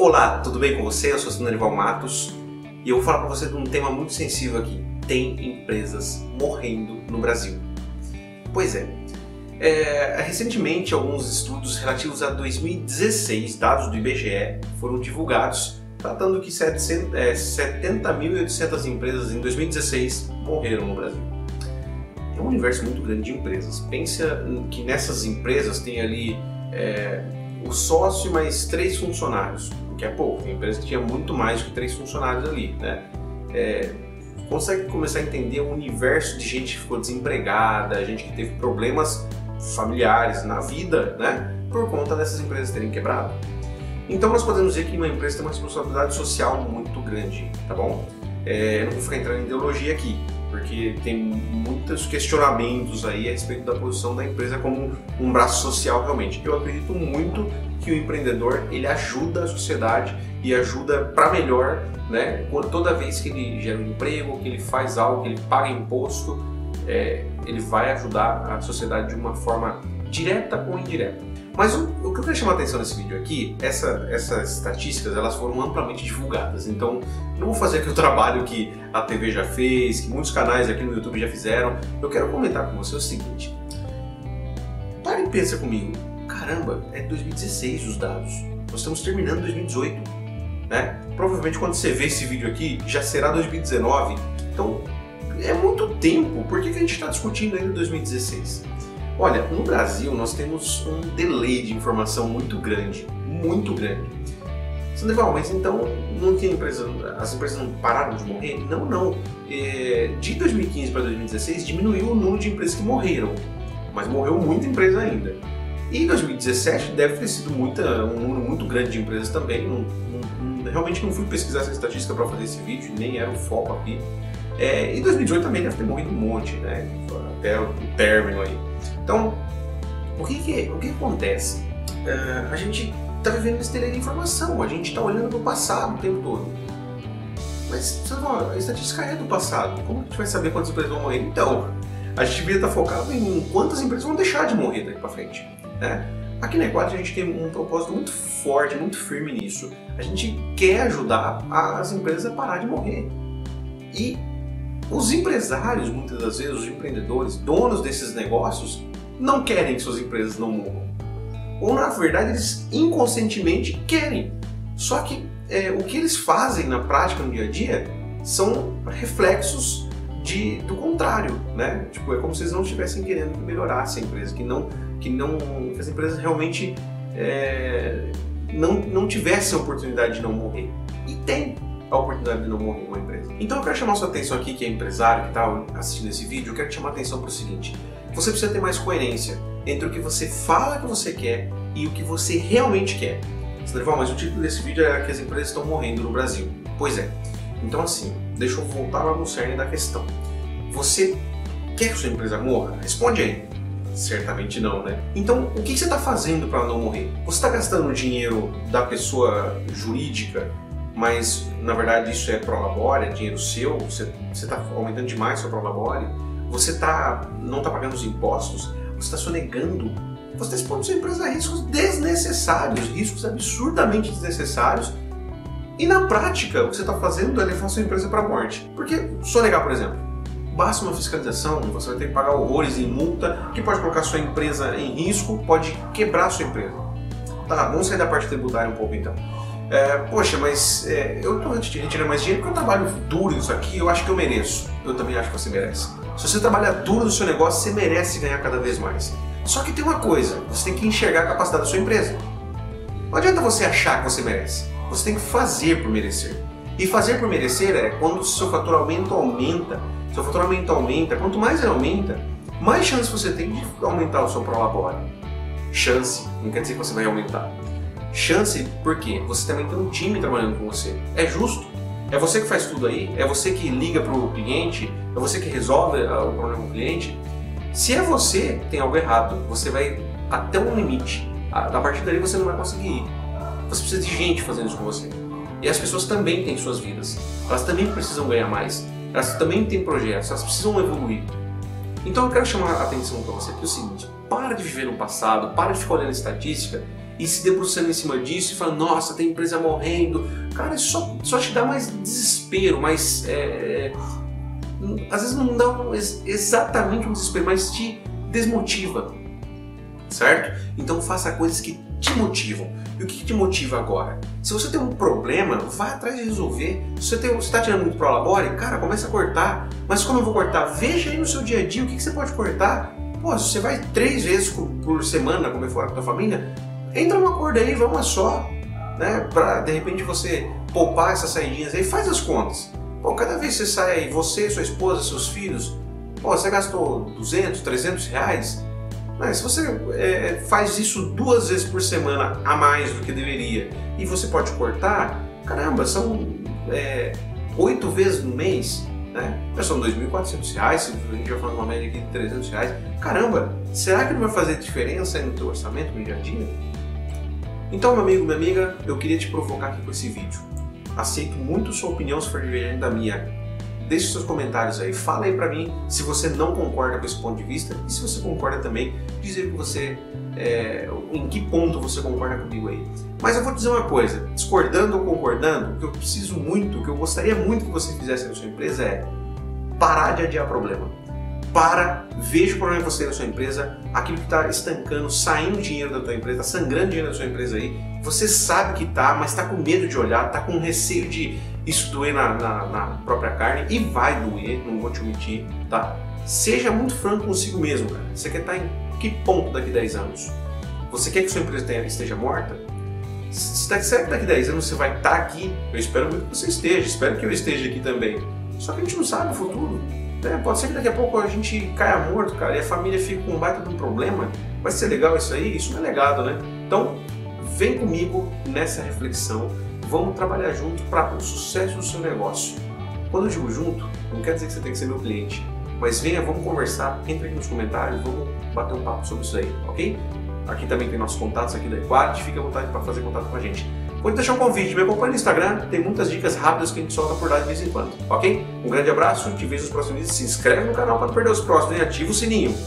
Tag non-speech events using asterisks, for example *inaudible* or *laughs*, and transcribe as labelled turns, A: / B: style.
A: Olá, tudo bem com você? Eu sou Sinanival Matos e eu vou falar para você de um tema muito sensível aqui. Tem empresas morrendo no Brasil. Pois é. é recentemente, alguns estudos relativos a 2016, dados do IBGE, foram divulgados, tratando que 70.800 é, empresas em 2016 morreram no Brasil. É um universo muito grande de empresas. Pensa que nessas empresas tem ali é, o sócio mais três funcionários que é pouco. Tem empresa que tinha muito mais que três funcionários ali, né? É, consegue começar a entender o universo de gente que ficou desempregada, gente que teve problemas familiares na vida, né? Por conta dessas empresas terem quebrado. Então nós podemos dizer que uma empresa tem uma responsabilidade social muito grande, tá bom? É, eu não vou ficar entrando em ideologia aqui, porque tem muitos questionamentos aí a respeito da posição da empresa como um braço social realmente. Eu acredito muito que o empreendedor ele ajuda a sociedade e ajuda para melhor, né? Toda vez que ele gera um emprego, que ele faz algo, que ele paga imposto, é, ele vai ajudar a sociedade de uma forma direta ou indireta. Mas o, o, que eu quero chamar a atenção nesse vídeo aqui, essa, essas estatísticas elas foram amplamente divulgadas. Então, não vou fazer aqui o *laughs* trabalho que a TV já fez, que muitos canais aqui no YouTube já fizeram. Eu quero comentar com você o seguinte: para e pensa comigo. Caramba, é 2016 os dados. Nós estamos terminando 2018. Né? Provavelmente quando você vê esse vídeo aqui já será 2019. Então é muito tempo. Por que, que a gente está discutindo ainda 2016? Olha, no Brasil nós temos um delay de informação muito grande, muito grande. Sandoval, mas então não tem empresa, as empresas não pararam de morrer? Não, não. É, de 2015 para 2016 diminuiu o número de empresas que morreram, mas morreu muita empresa ainda. E 2017 deve ter sido muita, um número muito grande de empresas também. Não, não, realmente não fui pesquisar essa estatística para fazer esse vídeo, nem era o foco aqui. É, e 2018 também deve ter morrido um monte, né? Até o término aí. Então, o que, que, o que acontece? Uh, a gente está vivendo esse delay de informação, a gente está olhando para o passado o tempo todo. Mas, a estatística é do passado, como a gente vai saber quantas empresas vão morrer? Então, a gente devia estar tá focado em quantas empresas vão deixar de morrer daqui para frente. Né? Aqui na Equador a gente tem um propósito muito forte, muito firme nisso. A gente quer ajudar as empresas a parar de morrer. E os empresários, muitas das vezes, os empreendedores, donos desses negócios, não querem que suas empresas não morram. Ou na verdade eles inconscientemente querem. Só que é, o que eles fazem na prática, no dia a dia, são reflexos de, do contrário, né? Tipo, é como se eles não estivessem querendo que melhorasse a empresa, que não, que não, que as empresas realmente é, não, não tivessem a oportunidade de não morrer. E tem a oportunidade de não morrer uma empresa. Então eu quero chamar sua atenção aqui, que é empresário, que está assistindo esse vídeo, eu quero te chamar a atenção para o seguinte: você precisa ter mais coerência entre o que você fala que você quer e o que você realmente quer. Deve mas o título desse vídeo é que as empresas estão morrendo no Brasil. Pois é. Então assim, deixa eu voltar lá no cerne da questão. Você quer que sua empresa morra? Responde aí. Certamente não, né? Então, o que você está fazendo para não morrer? Você está gastando o dinheiro da pessoa jurídica, mas na verdade isso é prolabore, é dinheiro seu, você está aumentando demais seu prolabore, você tá, não está pagando os impostos, você está sonegando, você está expondo sua empresa a riscos desnecessários, riscos absurdamente desnecessários e na prática, o que você está fazendo é levar sua empresa para a morte. Porque sonegar, por exemplo, basta uma fiscalização, você vai ter que pagar horrores em multa, que pode colocar sua empresa em risco, pode quebrar sua empresa. Tá, vamos sair da parte tributária um pouco então. É, poxa, mas é, eu estou retirando mais dinheiro porque eu trabalho duro nisso aqui, eu acho que eu mereço. Eu também acho que você merece. Se você trabalha duro no seu negócio, você merece ganhar cada vez mais. Só que tem uma coisa, você tem que enxergar a capacidade da sua empresa. Não adianta você achar que você merece. Você tem que fazer por merecer. E fazer por merecer é quando o seu faturamento aumenta. Seu faturamento aumenta, quanto mais ele aumenta, mais chance você tem de aumentar o seu prolabore. Chance, não quer dizer que você vai aumentar. Chance porque você também tem um time trabalhando com você. É justo. É você que faz tudo aí, é você que liga para o cliente, é você que resolve ah, o problema do cliente. Se é você, tem algo errado. Você vai até um limite. A partir dali você não vai conseguir ir. Você precisa de gente fazendo isso com você. E as pessoas também têm suas vidas. Elas também precisam ganhar mais. Elas também têm projetos. Elas precisam evoluir. Então eu quero chamar a atenção para você que é o seguinte: para de viver no passado, para de ficar olhando estatística e se debruçando em cima disso e falando, nossa, tem empresa morrendo. Cara, isso só, só te dá mais desespero, mais. É, às vezes não dá um, exatamente um desespero, mas te desmotiva. Certo? Então faça coisas que te motivam. E o que te motiva agora? Se você tem um problema, vai atrás de resolver. Se você está tirando muito pro labore, cara, começa a cortar. Mas como eu vou cortar? Veja aí no seu dia a dia o que, que você pode cortar. Pô, se você vai três vezes por semana comer fora com a tua família, entra numa acordo aí, vamos só, né? Pra de repente você poupar essas saidinhas aí, faz as contas. Pô, cada vez que você sai, você, sua esposa, seus filhos, pô, você gastou 200, 300 reais. Mas se você é, faz isso duas vezes por semana a mais do que deveria e você pode cortar, caramba, são é, oito vezes no mês, né? Já são 2.400 reais, a gente vai falar uma média aqui de 300 reais. Caramba, será que não vai fazer diferença no teu orçamento no dia a dia? Então, meu amigo, minha amiga, eu queria te provocar aqui com esse vídeo. Aceito muito sua opinião se for divergente da minha deixe seus comentários aí, fala aí pra mim se você não concorda com esse ponto de vista e se você concorda também, dizer que você é, em que ponto você concorda comigo aí. Mas eu vou dizer uma coisa, discordando ou concordando, o que eu preciso muito, o que eu gostaria muito que você fizesse na sua empresa é parar de adiar problema. Para, veja o problema que você tem na sua empresa, aquilo que está estancando, saindo dinheiro da tua empresa, tá sangrando dinheiro da sua empresa aí. Você sabe que tá, mas está com medo de olhar, está com receio de isso doer na, na, na, própria carne e vai doer, não vou te omitir, tá? Seja muito franco consigo mesmo, cara. Você quer estar em que ponto daqui a 10 anos? Você quer que sua empresa esteja morta? Se daqui, daqui a 10 anos você vai estar aqui, eu espero muito que você esteja, espero que eu esteja aqui também. Só que a gente não sabe o futuro. Né? Pode ser que daqui a pouco a gente caia morto, cara, e a família fique com um baita de um problema. Vai ser legal isso aí? Isso não é legado, né? Então, vem comigo nessa reflexão Vamos trabalhar junto para o sucesso do seu negócio. Quando eu digo junto, não quer dizer que você tem que ser meu cliente, mas venha, vamos conversar, entre aqui nos comentários, vamos bater um papo sobre isso aí, ok? Aqui também tem nossos contatos aqui da Equad, fique à vontade para fazer contato com a gente. Vou deixar um convite, me acompanhe no Instagram, tem muitas dicas rápidas que a gente solta por lá de vez em quando, ok? Um grande abraço, te vejo nos próximos vídeos, se inscreve no canal para não perder os próximos e ativa o sininho.